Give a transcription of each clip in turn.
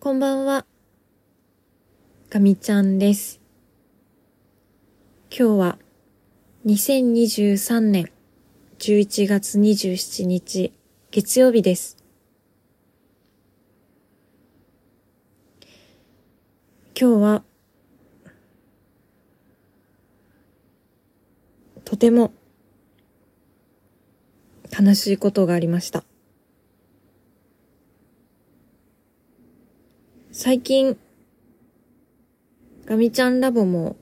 こんばんは。かみちゃんです。今日は2023年11月27日月曜日です。今日はとても悲しいことがありました。最近、ガミちゃんラボも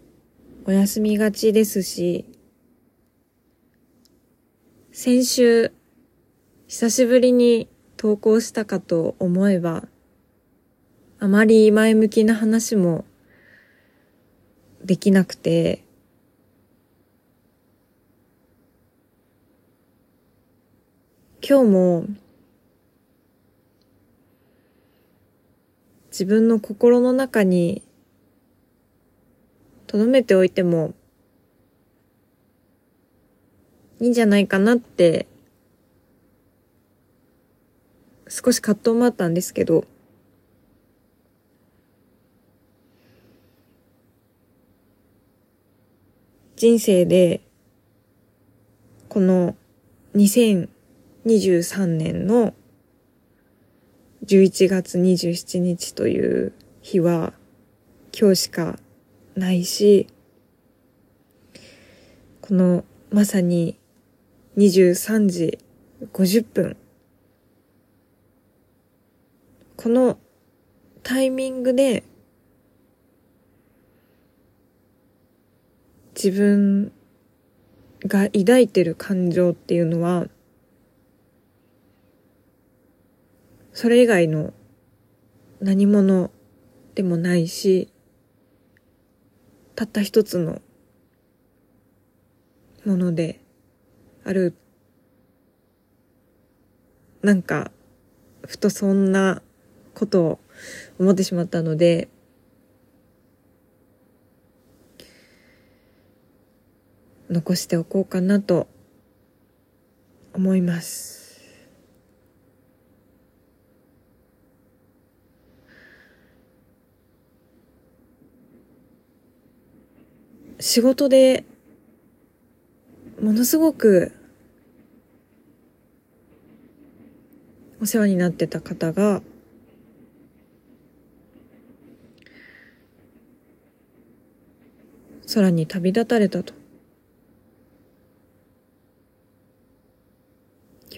お休みがちですし、先週、久しぶりに投稿したかと思えば、あまり前向きな話もできなくて、今日も自分の心の中に留めておいてもいいんじゃないかなって少し葛藤もあったんですけど人生でこの2023年の11月27日という日は今日しかないし、このまさに23時50分、このタイミングで自分が抱いてる感情っていうのはそれ以外の何者でもないし、たった一つのものである。なんか、ふとそんなことを思ってしまったので、残しておこうかなと思います。仕事でものすごくお世話になってた方が空に旅立たれたと。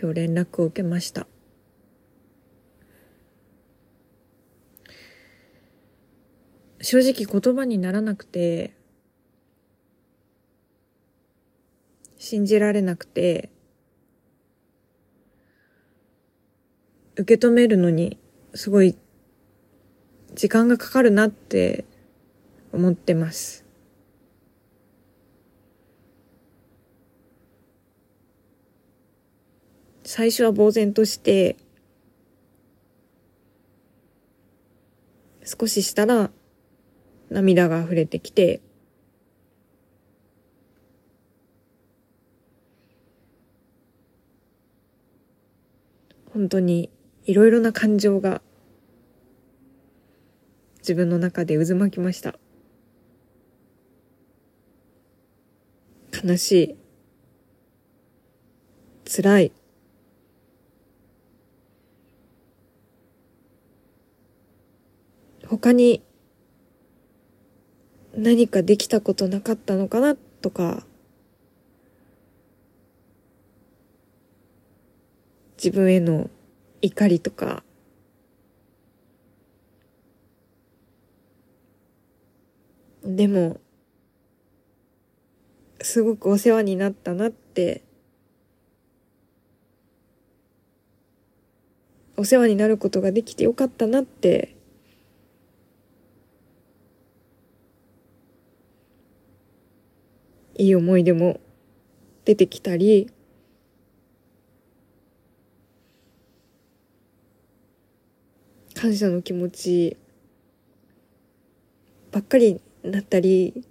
今日連絡を受けました。正直言葉にならなくて信じられなくて、受け止めるのにすごい時間がかかるなって思ってます。最初は呆然として、少ししたら涙が溢れてきて、本当にいろいろな感情が自分の中で渦巻きました。悲しい。辛い。他に何かできたことなかったのかなとか自分への怒りとか、でも、すごくお世話になったなって、お世話になることができてよかったなって、いい思い出も出てきたり、感謝の気持ちばっかりになったり、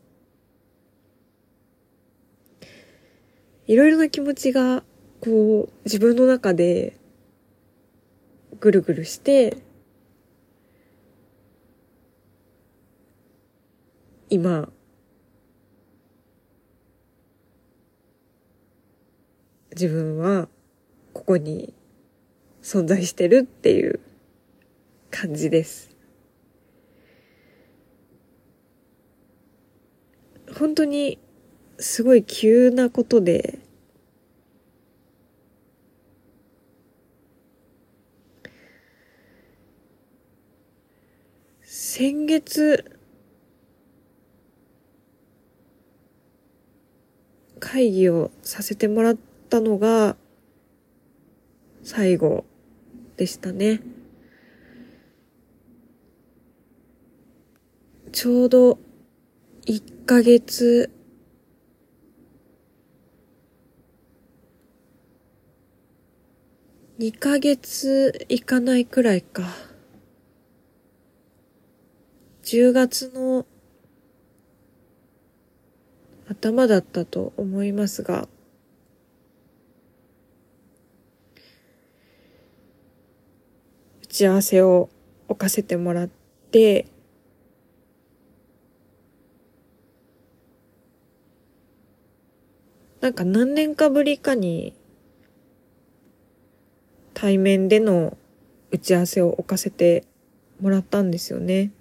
いろいろな気持ちが、こう、自分の中で、ぐるぐるして、今、自分は、ここに存在してるっていう感じです。本当にすごい急なことで、先月、会議をさせてもらったのが最後でしたね。ちょうど1ヶ月2ヶ月いかないくらいか。10月の頭だったと思いますが、打ち合わせを置かせてもらって、なんか何年かぶりかに対面での打ち合わせを置かせてもらったんですよね。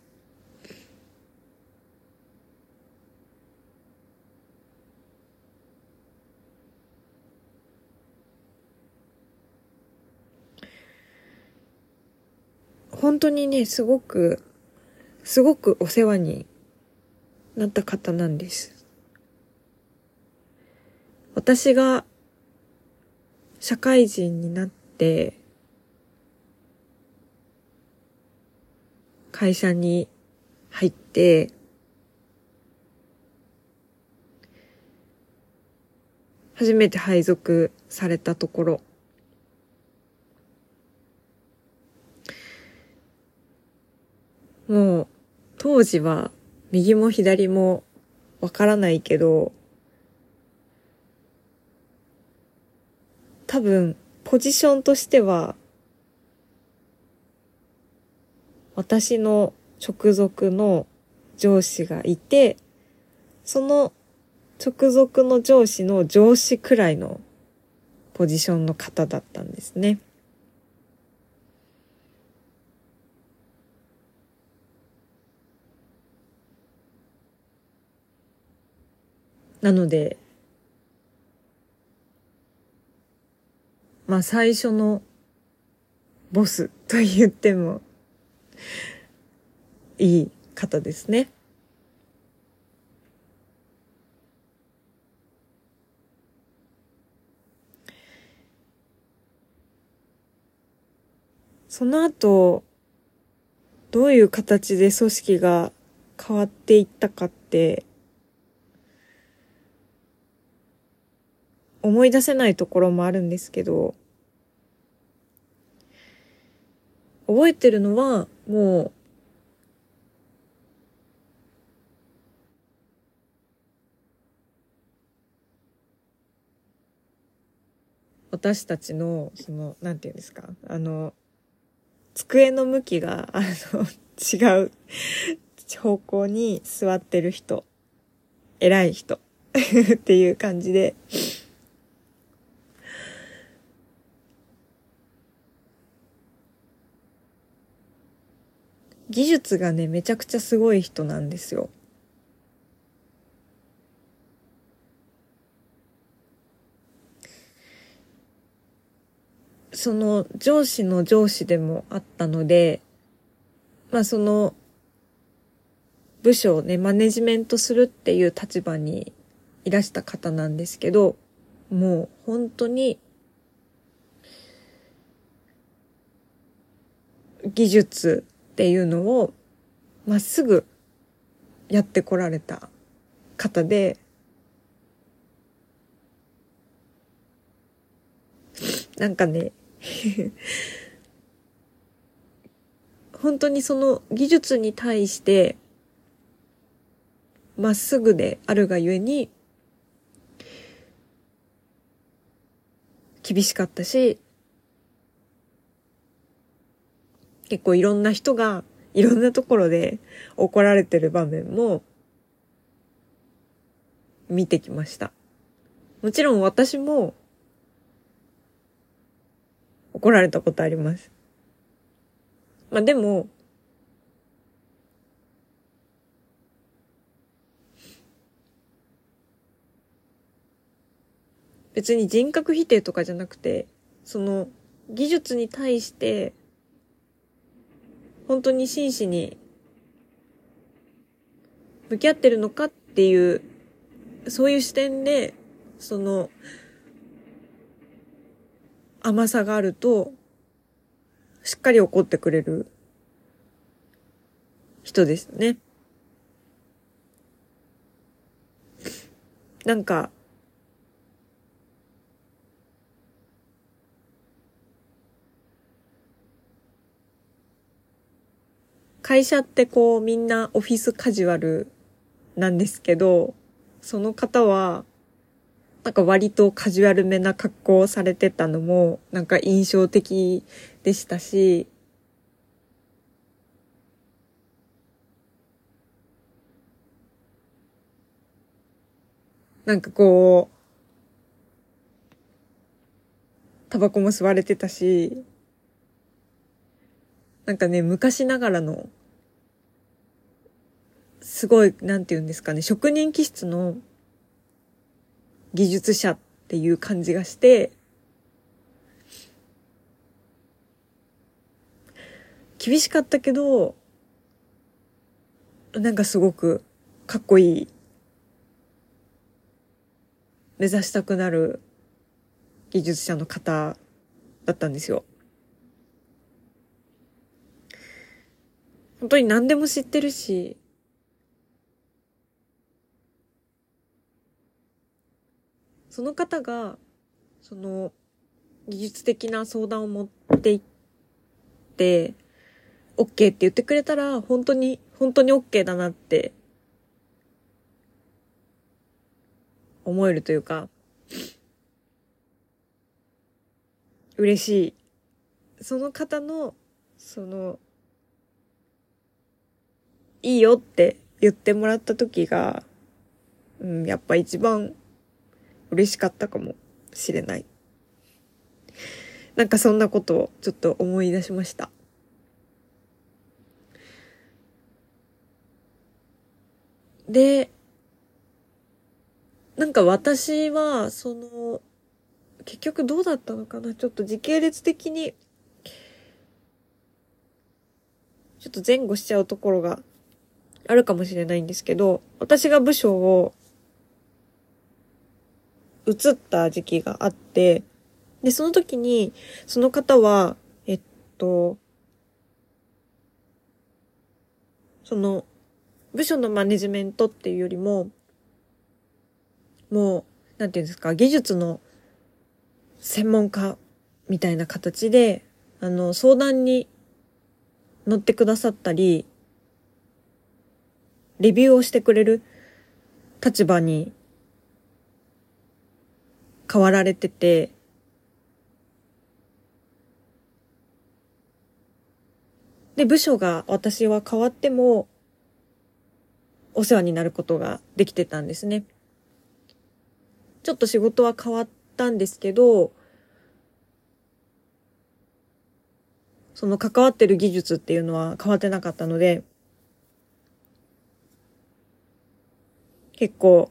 本当にね、すごく、すごくお世話になった方なんです。私が社会人になって、会社に入って、初めて配属されたところ、もう、当時は右も左もわからないけど、多分、ポジションとしては、私の直属の上司がいて、その直属の上司の上司くらいのポジションの方だったんですね。なので、まあ最初のボスと言ってもいい方ですね。その後、どういう形で組織が変わっていったかって、思い出せないところもあるんですけど、覚えてるのは、もう、私たちの、その、なんていうんですか、あの、机の向きが、あの、違う方向に座ってる人、偉い人 っていう感じで、技術がね、めちゃくちゃすごい人なんですよ。その上司の上司でもあったので、まあその部署をね、マネジメントするっていう立場にいらした方なんですけど、もう本当に技術っていうのをまっすぐやってこられた方で、なんかね 本当にその技術に対してまっすぐであるがゆえに厳しかったし結構いろんな人がいろんなところで怒られてる場面も見てきました。もちろん私も怒られたことあります。まあでも、別に人格否定とかじゃなくて、その技術に対して本当に真摯に向き合ってるのかっていう、そういう視点で、その、甘さがあると、しっかり怒ってくれる人ですね。なんか、会社ってこうみんなオフィスカジュアルなんですけど、その方は、なんか割とカジュアルめな格好をされてたのも、なんか印象的でしたし、なんかこう、タバコも吸われてたし、なんかね、昔ながらのすごい、なんて言うんですかね、職人気質の技術者っていう感じがして、厳しかったけど、なんかすごくかっこいい。目指したくなる技術者の方だったんですよ。本当に何でも知ってるし、その方が、その、技術的な相談を持っていって、OK って言ってくれたら、本当に、本当に OK だなって、思えるというか、嬉しい。その方の、その、いいよって言ってもらった時が、うん、やっぱ一番嬉しかったかもしれない。なんかそんなことをちょっと思い出しました。で、なんか私は、その、結局どうだったのかな？ちょっと時系列的に、ちょっと前後しちゃうところがあるかもしれないんですけど、私が部署を移った時期があって、で、その時に、その方は、えっと、その、部署のマネジメントっていうよりも、もう、なんていうんですか、技術の専門家みたいな形で、あの、相談に乗ってくださったり、レビューをしてくれる立場に変わられてて、で、部署が私は変わっても、お世話になることができてたんですね。ちょっと仕事は変わったんですけど、その関わってる技術っていうのは変わってなかったので、結構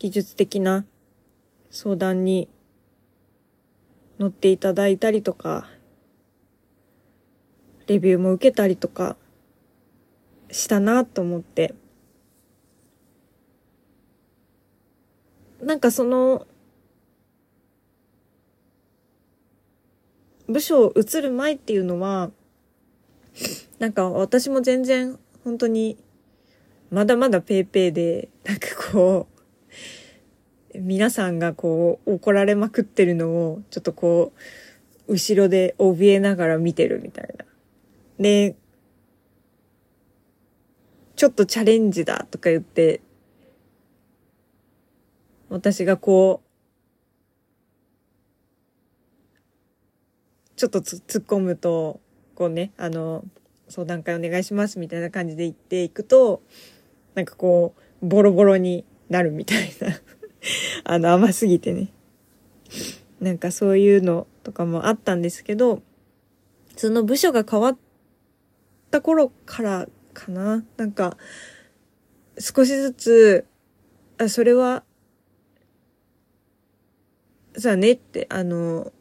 技術的な相談に乗っていただいたりとか、レビューも受けたりとかしたなと思って。なんかその、部署移る前っていうのは、なんか私も全然本当にまだまだペーペーで、なんかこう、皆さんがこう怒られまくってるのをちょっとこう後ろで怯えながら見てるみたいな。で、ちょっとチャレンジだとか言って、私がこう、ちょっと突っ込むと、こうね、あの、相談会お願いしますみたいな感じで言っていくと、なんかこう、ボロボロになるみたいな あの、甘すぎてね。なんかそういうのとかもあったんですけど、その部署が変わった頃からかな。なんか、少しずつ、あ、それは、さあねって、あの、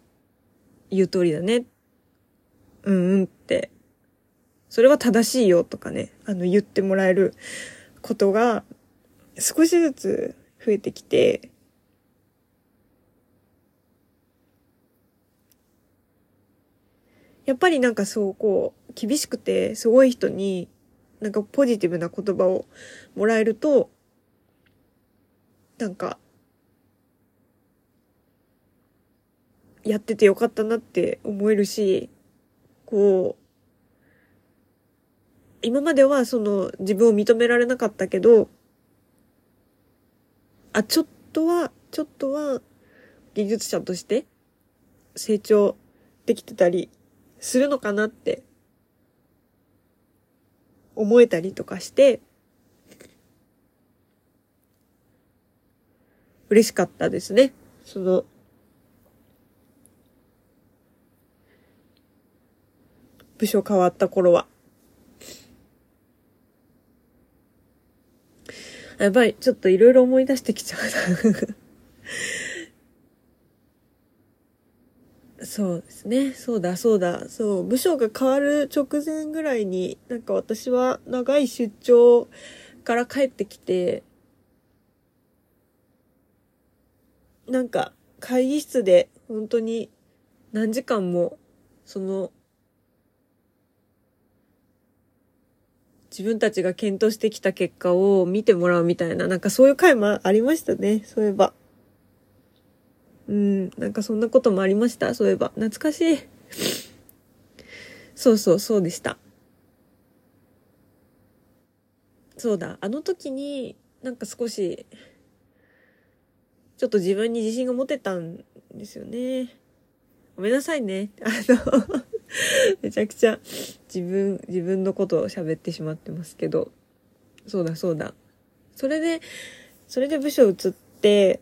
言う通りだね。うんうんって、それは正しいよとかね、あの、言ってもらえることが、少しずつ増えてきて、やっぱりなんかそう、こう、厳しくてすごい人に、なんかポジティブな言葉をもらえると、なんか、やっててよかったなって思えるし、こう、今まではその自分を認められなかったけど、あ、ちょっとは、ちょっとは技術者として成長できてたりするのかなって思えたりとかして、嬉しかったですね。その、部署変わった頃は。やばい、ちょっといろいろ思い出してきちゃうなそうですね。そうだ、そうだ。そう、部署が変わる直前ぐらいに、なんか私は長い出張から帰ってきて、なんか会議室で本当に何時間も、その自分たちが検討してきた結果を見てもらうみたいな、なんかそういう回もありましたね、そういえば。うん、なんかそんなこともありました？そういえば。懐かしい。そうそう、そうでした。そうだ、あの時になんか少し、ちょっと自分に自信が持てたんですよね。ごめんなさいね。あの めちゃくちゃ自分、自分のことを喋ってしまってますけど。そうだそうだ。それで、それで部署移って、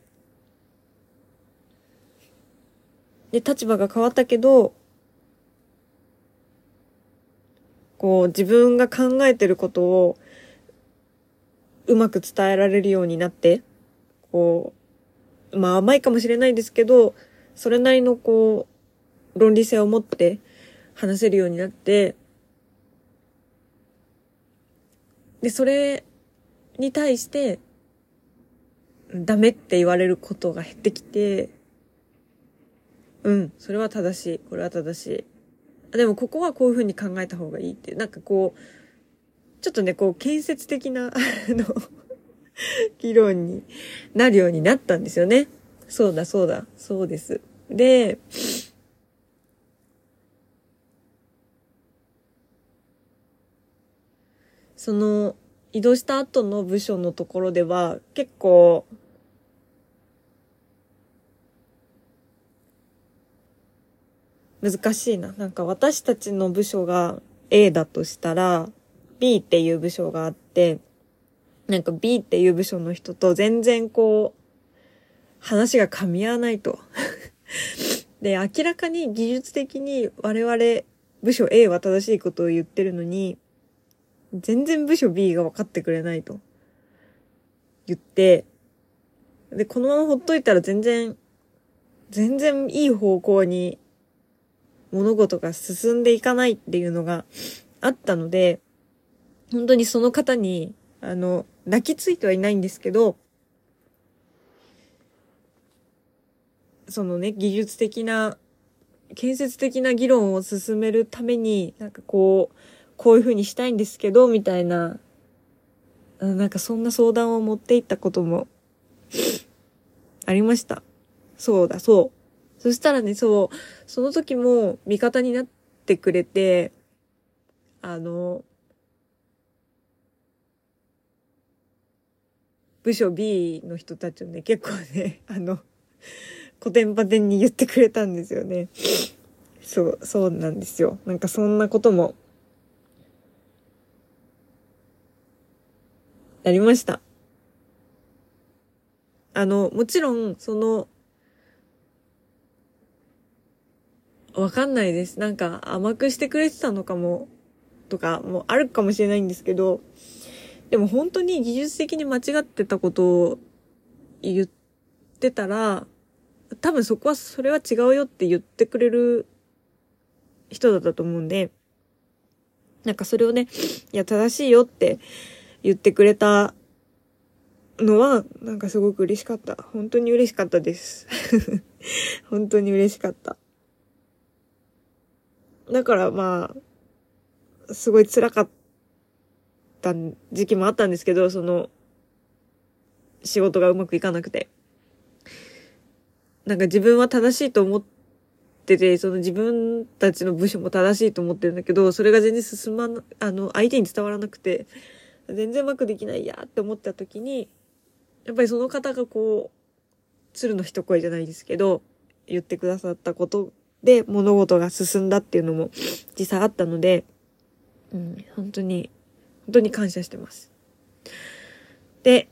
で、立場が変わったけど、こう、自分が考えてることを、うまく伝えられるようになって、こう、まあ甘いかもしれないですけど、それなりのこう、論理性を持って話せるようになって、で、それに対して、ダメって言われることが減ってきて、うん、それは正しい。これは正しい。でもここはこういうふうに考えた方がいいっていう、なんかこう、ちょっとね、こう、建設的な、あの、議論になるようになったんですよね。そうだ、そうだ、そうです。で、その移動した後の部署のところでは結構難しいな。なんか私たちの部署が A だとしたら B っていう部署があってなんか B っていう部署の人と全然こう話が噛み合わないと。で、明らかに技術的に我々部署 A は正しいことを言ってるのに全然部署 B が分かってくれないと。言って、で、このままほっといたら全然、全然いい方向に物事が進んでいかないっていうのがあったので、本当にその方に、あの、泣きついてはいないんですけど、そのね、技術的な、建設的な議論を進めるために、なんかこう、こういう風にしたいんですけど、みたいな、なんかそんな相談を持っていったこともありました。そうだ、そう。そしたらね、そう、その時も味方になってくれて、あの、部署 B の人たちをね、結構ね、あの、古典パテンに言ってくれたんですよね。そう、そうなんですよ。なんかそんなこともありました。あの、もちろん、その、わかんないです。なんか甘くしてくれてたのかも、とかもあるかもしれないんですけど、でも本当に技術的に間違ってたことを言ってたら、多分そこは、それは違うよって言ってくれる人だったと思うんで、なんかそれをね、いや、正しいよって言ってくれたのは、なんかすごく嬉しかった。本当に嬉しかったです。本当に嬉しかった。だからまあ、すごい辛かった時期もあったんですけど、その、仕事がうまくいかなくて。なんか自分は正しいと思ってて、その自分たちの部署も正しいと思ってるんだけど、それが全然進まな、あの、相手に伝わらなくて、全然うまくできないやって思った時に、やっぱりその方がこう、鶴の一声じゃないですけど、言ってくださったことで物事が進んだっていうのも実際あったので、うん、本当に、本当に感謝してます。で、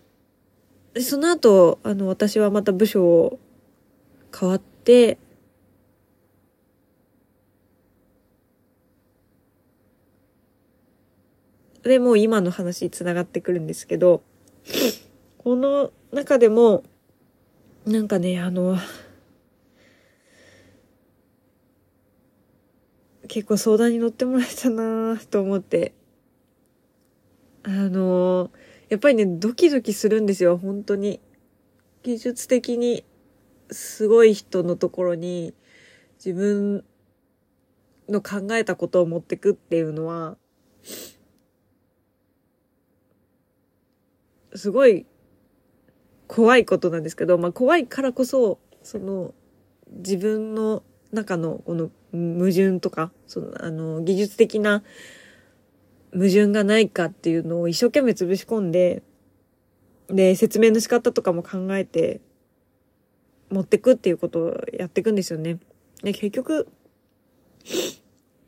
その後、あの、私はまた部署を変わって、で、もう今の話に繋がってくるんですけど、この中でも、なんかね、あの、結構相談に乗ってもらえたなと思って。あのやっぱりね、ドキドキするんですよ、本当に。技術的にすごい人のところに自分の考えたことを持ってくっていうのは、すごい怖いことなんですけど、まあ怖いからこそ、その自分の中のこの矛盾とか、その、あの、技術的な矛盾がないかっていうのを一生懸命潰し込んで、で、説明の仕方とかも考えて、持ってくっていうことをやっていくんですよね。で、結局、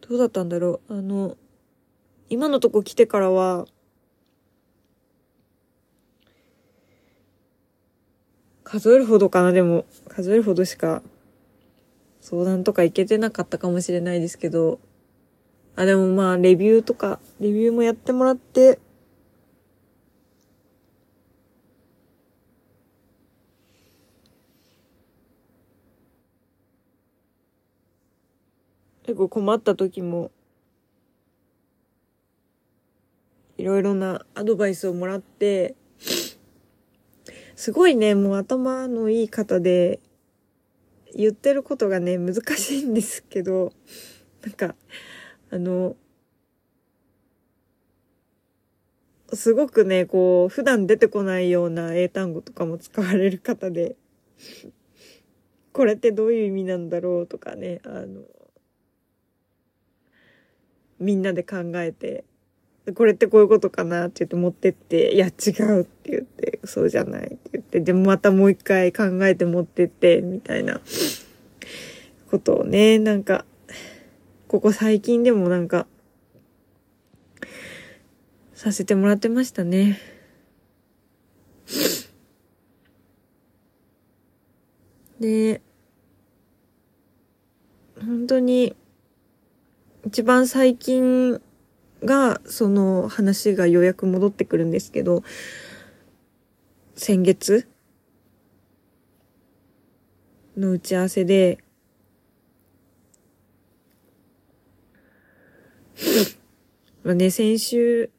どうだったんだろう。あの、今のとこ来てからは、数えるほどかな、でも、数えるほどしか相談とか行けてなかったかもしれないですけど、あ、でもまあ、レビューとか、レビューもやってもらって、結構困った時も、いろいろなアドバイスをもらって、すごいね、もう頭のいい方で、言ってることがね、難しいんですけど、なんか、あの、すごくね、こう、普段出てこないような英単語とかも使われる方で、これってどういう意味なんだろうとかね、あの、みんなで考えて、これってこういうことかなって言って持ってって、いや違うって言って、そうじゃないって言って、でもまたもう一回考えて持ってって、みたいなことをね、なんか、ここ最近でもなんか、させてもらってましたね。で、本当に、一番最近が、その話がようやく戻ってくるんですけど、先月の打ち合わせで、まあね、先週、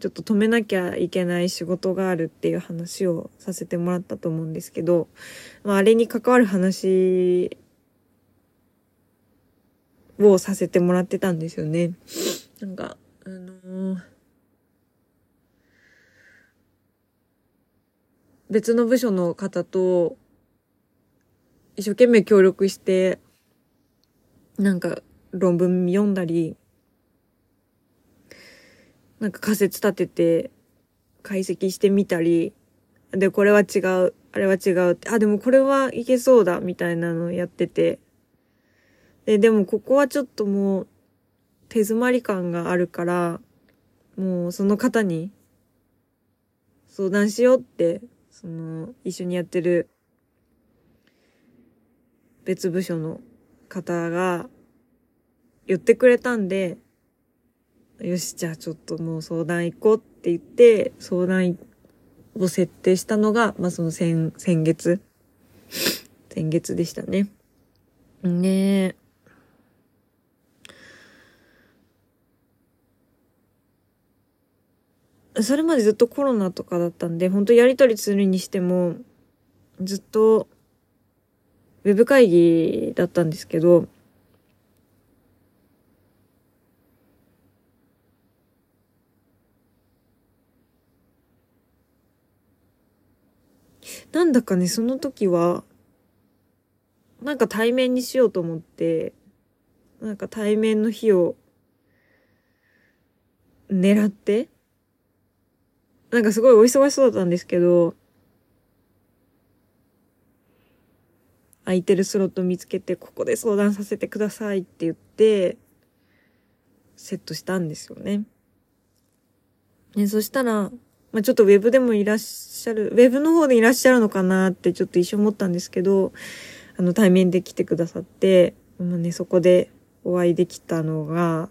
ちょっと止めなきゃいけない仕事があるっていう話をさせてもらったと思うんですけど、まあ、あれに関わる話をさせてもらってたんですよね。なんか、あのー、別の部署の方と一生懸命協力して、なんか論文読んだり、なんか仮説立てて解析してみたり、で、これは違う、あれは違うって、あ、でもこれはいけそうだ、みたいなのをやってて、で、でもここはちょっともう手詰まり感があるから、もうその方に、相談しようって、その、一緒にやってる別部署の方が言ってくれたんで、よし、じゃあちょっともう相談行こうって言って、相談を設定したのが、まあ、その先、先月。先月でしたね。ねえ。それまでずっとコロナとかだったんで、本当やりとりするにしても、ずっと、ウェブ会議だったんですけど、なんだかね、その時は、なんか対面にしようと思って、なんか対面の日を狙って、なんかすごいお忙しそうだったんですけど、空いてるスロット見つけて、ここで相談させてくださいって言って、セットしたんですよね。ね、そしたら、まあ、ちょっとウェブでもいらっしゃる、ウェブの方でいらっしゃるのかなってちょっと一瞬思ったんですけど、あの対面で来てくださって、まあね、そこでお会いできたのが、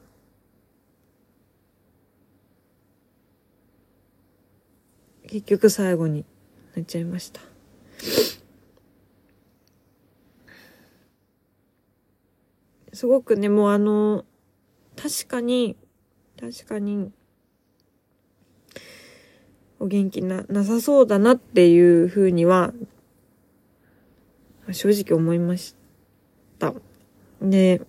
結局最後になっちゃいました。すごくね、もうあの、確かに、確かに、お元気な、なさそうだなっていうふうには、正直思いました。で、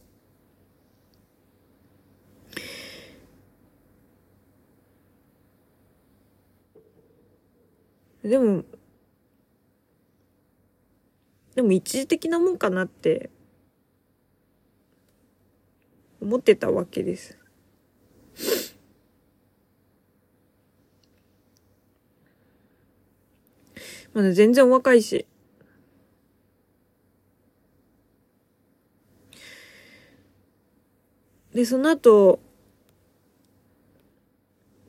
でも、でも一時的なもんかなって思ってたわけです。まだ全然お若いし。で、その後、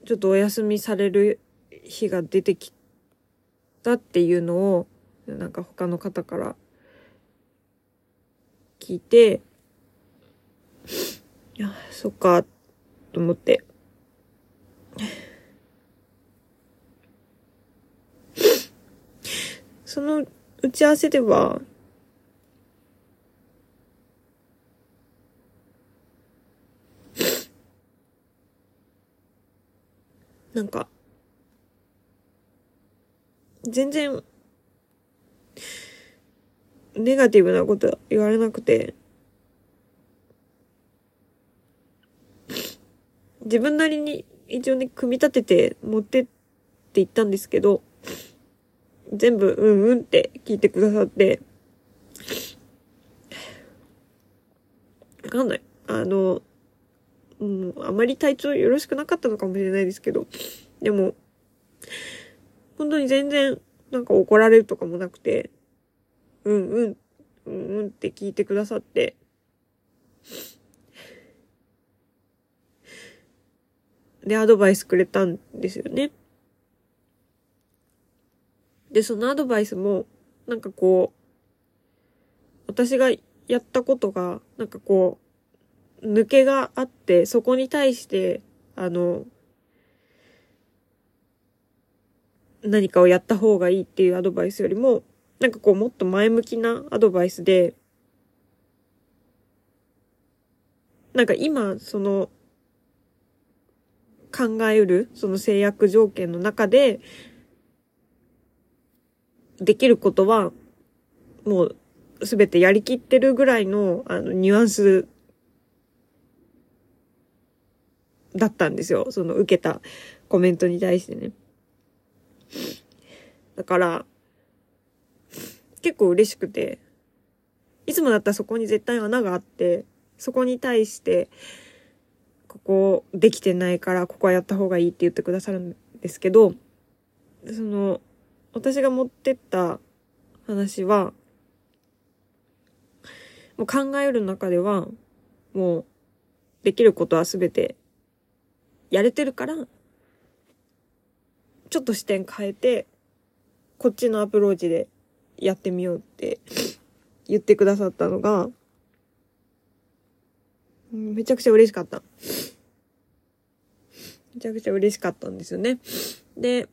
ちょっとお休みされる日が出てきたっていうのを、なんか他の方から聞いて、いや、そっか、と思って。その打ち合わせでは、なんか、全然、ネガティブなこと言われなくて、自分なりに一応ね、組み立てて持ってって行ったんですけど、全部、うんうんって聞いてくださって、わかんない。あの、うん、あまり体調よろしくなかったのかもしれないですけど、でも、本当に全然、なんか怒られるとかもなくて、うんうん、うんうんって聞いてくださって、で、アドバイスくれたんですよね。で、そのアドバイスも、なんかこう、私がやったことが、なんかこう、抜けがあって、そこに対して、あの、何かをやった方がいいっていうアドバイスよりも、なんかこうもっと前向きなアドバイスで、なんか今、その、考えうる、その制約条件の中で、できることは、もう、すべてやりきってるぐらいの、あの、ニュアンス、だったんですよ。その受けたコメントに対してね。だから、結構嬉しくて、いつもだったらそこに絶対穴があって、そこに対して、ここできてないからここはやった方がいいって言ってくださるんですけど、その、私が持ってった話は、もう考える中では、もう、できることはすべてやれてるから、ちょっと視点変えて、こっちのアプローチでやってみようって 言ってくださったのが、めちゃくちゃ嬉しかった。めちゃくちゃ嬉しかったんですよね。で、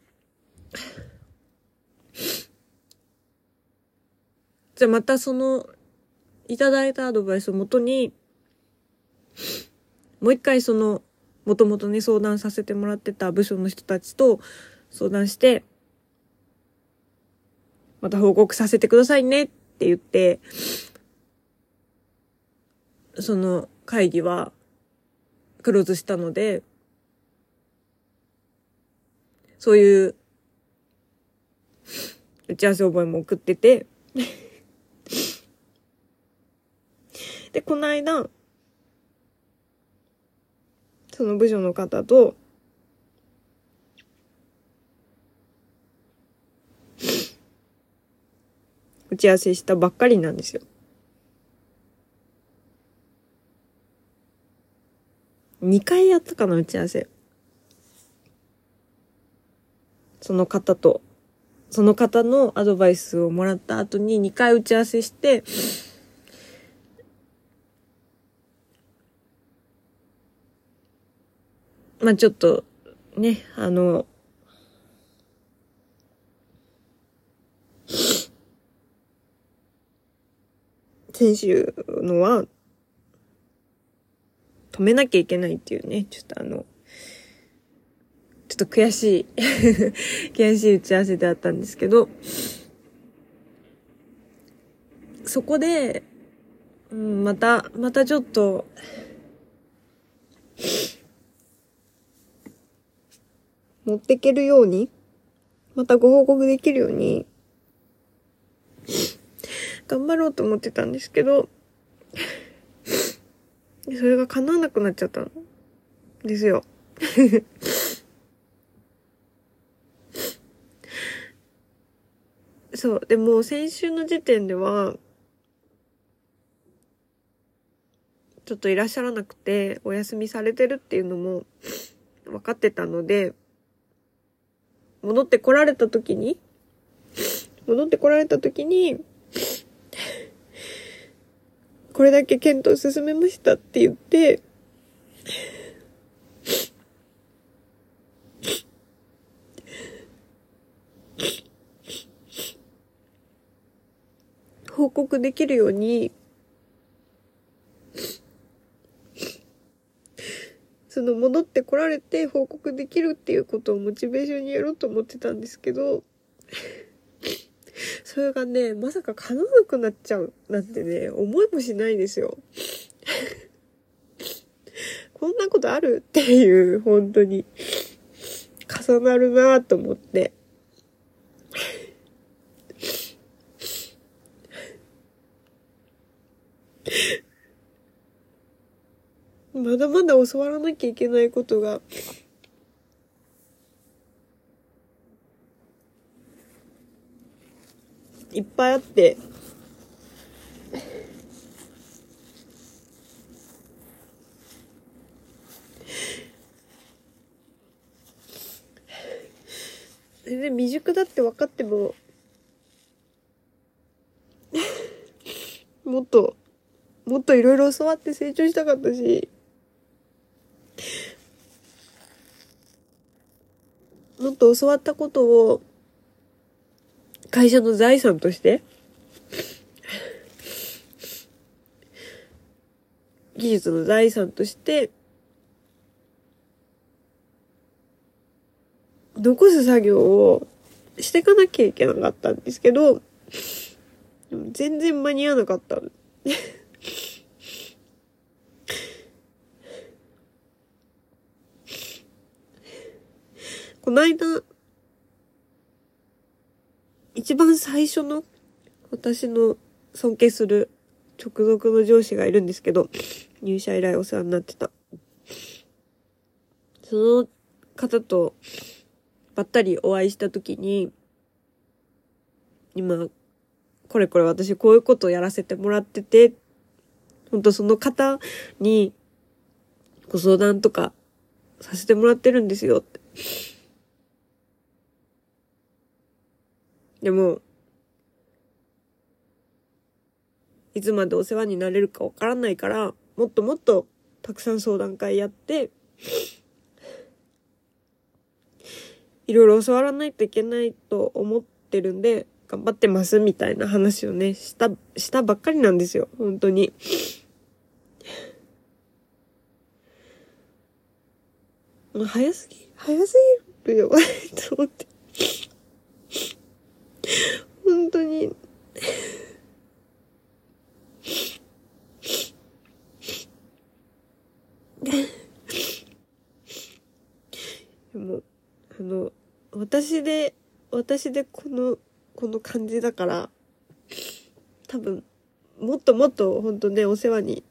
じゃあまたその、いただいたアドバイスをもとに、もう一回その、もともとね、相談させてもらってた部署の人たちと相談して、また報告させてくださいねって言って、その会議はクローズしたので、そういう打ち合わせ覚えも送っててで、この間、その部署の方と、打ち合わせしたばっかりなんですよ。2回やったかな、打ち合わせ。その方と、その方のアドバイスをもらった後に2回打ち合わせして、まあちょっと、ね、あの、選手のは、止めなきゃいけないっていうね、ちょっとあの、ちょっと悔しい 悔しい打ち合わせであったんですけど、そこで、うん、また、またちょっと、持っていけるように、またご報告できるように、頑張ろうと思ってたんですけど、それが叶わなくなっちゃったんですよ。そう。でも先週の時点では、ちょっといらっしゃらなくて、お休みされてるっていうのも分かってたので、戻ってこられた時に、戻ってこられた時に、これだけ検討進めましたって言って、報告できるように、その戻ってこられて報告できるっていうことをモチベーションにやろうと思ってたんですけど、それがね、まさか叶わなくなっちゃうなんてね、思いもしないですよ。こんなことあるっていう、本当に、重なるなぁと思って。まだまだ教わらなきゃいけないことがいっぱいあって、全然未熟だって分かっても、もっと、もっといろいろ教わって成長したかったし、もっと教わったことを会社の財産として、技術の財産として、残す作業をしていかなきゃいけなかったんですけど、全然間に合わなかった。この間、一番最初の私の尊敬する直属の上司がいるんですけど、入社以来お世話になってた。その方とばったりお会いした時に、今、これこれ私こういうことをやらせてもらってて、本当その方にご相談とかさせてもらってるんですよってでも、いつまでお世話になれるかわからないから、もっともっとたくさん相談会やって、いろいろ教わらないといけないと思ってるんで、頑張ってますみたいな話をね、した、したばっかりなんですよ。本当に。もう早すぎ、早すぎるよ、と思って。本当に。でも、あの、私で、私でこの、この感じだから、多分、もっともっと本当ね、お世話に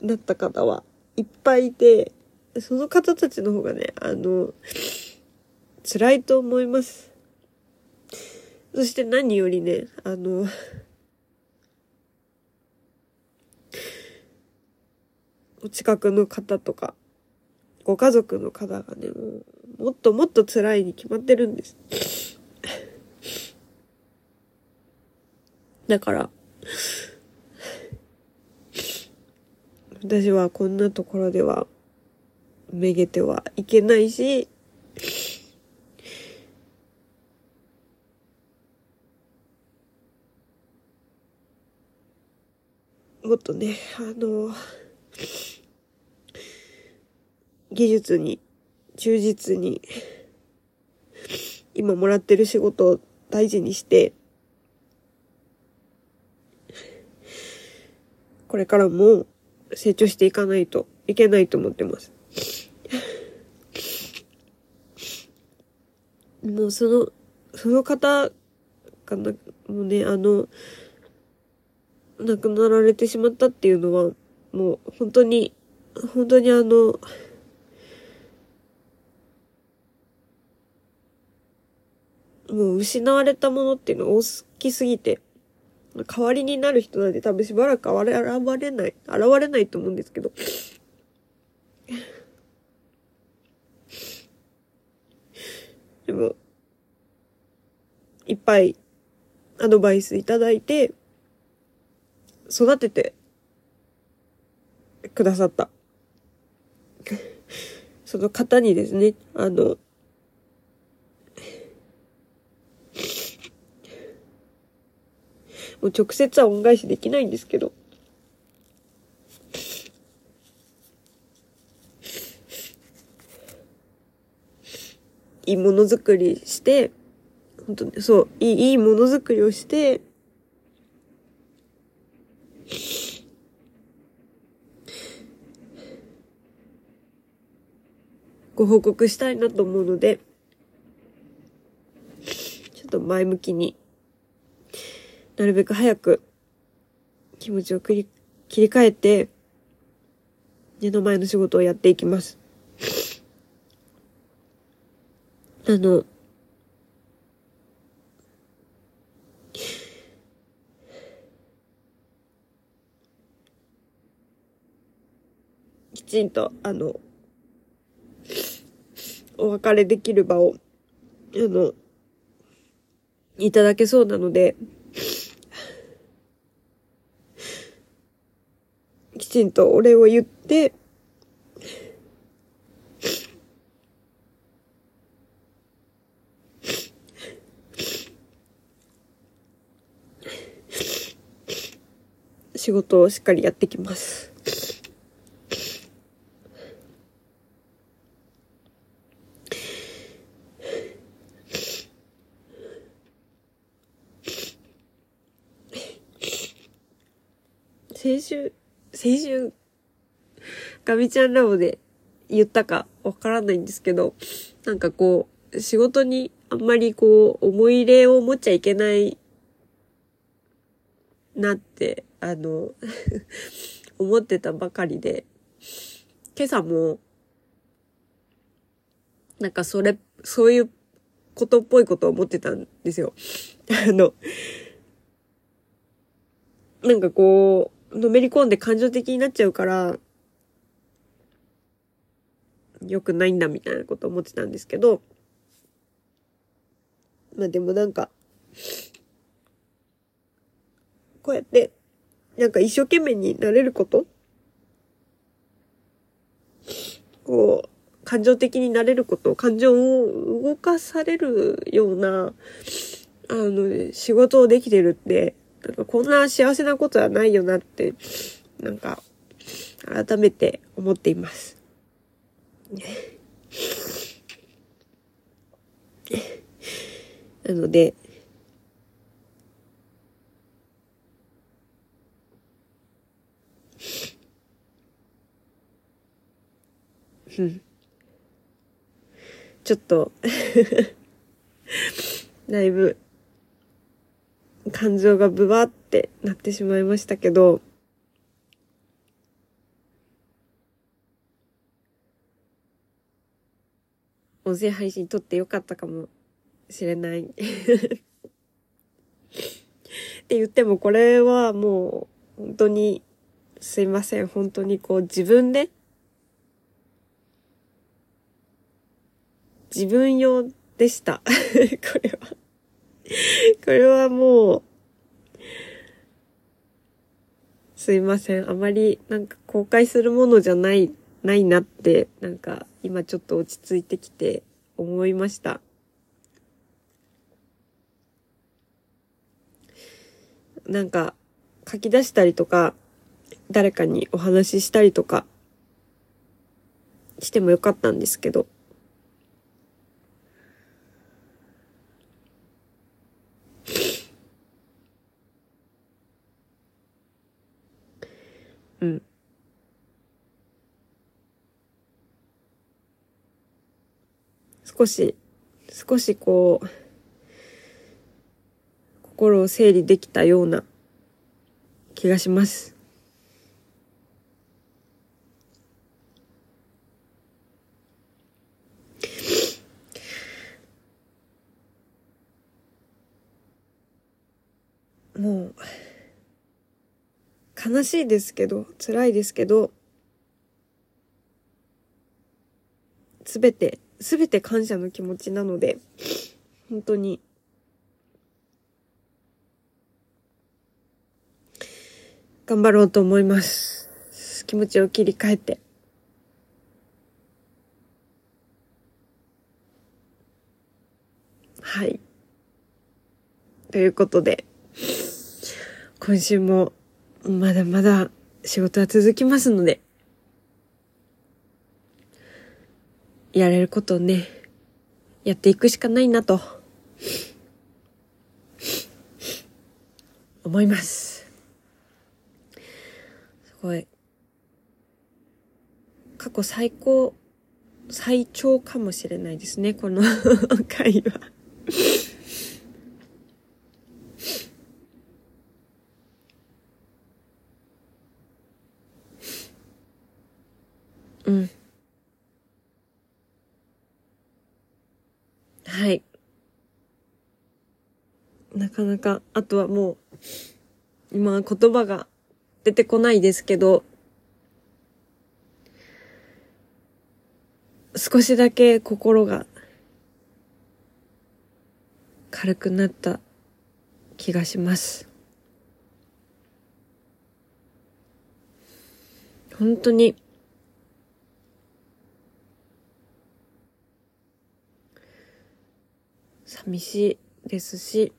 なった方はいっぱいいて、その方たちの方がね、あの、辛いと思います。そして何よりね、あの、お近くの方とか、ご家族の方がね、も、っともっと辛いに決まってるんです。だから、私はこんなところではめげてはいけないし、もっとね、あの、技術に忠実に、今もらってる仕事を大事にして、これからも成長していかないといけないと思ってます。もうその、その方がな、もうね、あの、亡くなられてしまったっていうのは、もう本当に、本当にあの、もう失われたものっていうの大きすぎて、代わりになる人なんて多分しばらく現れない、現れないと思うんですけど。でも、いっぱいアドバイスいただいて、育ててくださった。その方にですね、あの、もう直接は恩返しできないんですけど。いいものづくりして、本当に、そう、いい、いいものづくりをして、ご報告したいなと思うので、ちょっと前向きになるべく早く気持ちを切り替えて、目の前の仕事をやっていきます。あの、きちんと、あの、お別れできる場を、あの、いただけそうなので、きちんとお礼を言って、仕事をしっかりやってきます。先週、先週、ガミちゃんラボで言ったかわからないんですけど、なんかこう、仕事にあんまりこう、思い入れを持っちゃいけないなって、あの 思ってたばかりで、今朝も、なんかそれ、そういうことっぽいことを思ってたんですよ。あの、なんかこう、のめり込んで感情的になっちゃうから、良くないんだみたいなこと思ってたんですけど、まあでもなんか、こうやって、なんか一生懸命になれることこう、感情的になれること、感情を動かされるような、あの、仕事をできてるって、なんかこんな幸せなことはないよなって、なんか、改めて思っています。なので、うん。ちょっと、だいぶ、感情がブワーってなってしまいましたけど、音声配信撮ってよかったかもしれない。って言ってもこれはもう本当にすいません。本当にこう自分で自分用でした。これは。これはもう、すいません。あまりなんか公開するものじゃない、ないなって、なんか今ちょっと落ち着いてきて思いました。なんか書き出したりとか、誰かにお話ししたりとかしてもよかったんですけど、うん。少し、少しこう、心を整理できたような気がします。もう、悲しいですけど、辛いですけど、すべて、すべて感謝の気持ちなので、本当に、頑張ろうと思います。気持ちを切り替えて。はい。ということで、今週もまだまだ仕事は続きますので、やれることをね、やっていくしかないなと、思います。すごい。過去最高、最長かもしれないですね、この 回は。うん。はい。なかなか、あとはもう、今言葉が出てこないですけど、少しだけ心が軽くなった気がします。本当に、寂しいですし、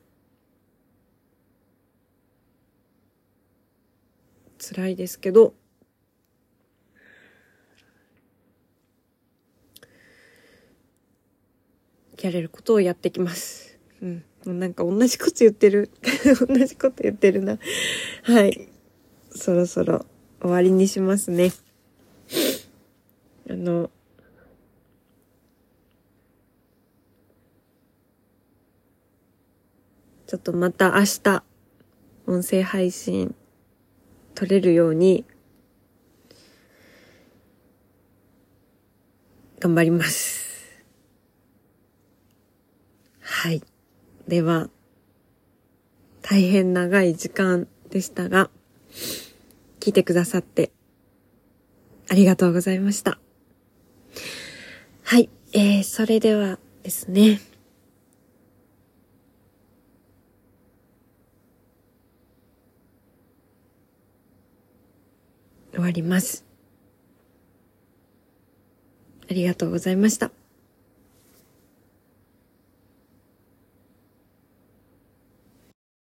辛いですけど、やれることをやってきます。うん。もうなんか同じこと言ってる。同じこと言ってるな。はい。そろそろ終わりにしますね。あの、ちょっとまた明日、音声配信撮れるように、頑張ります。はい。では、大変長い時間でしたが、聞いてくださって、ありがとうございました。はい。えー、それではですね。終わります。ありがとうございました。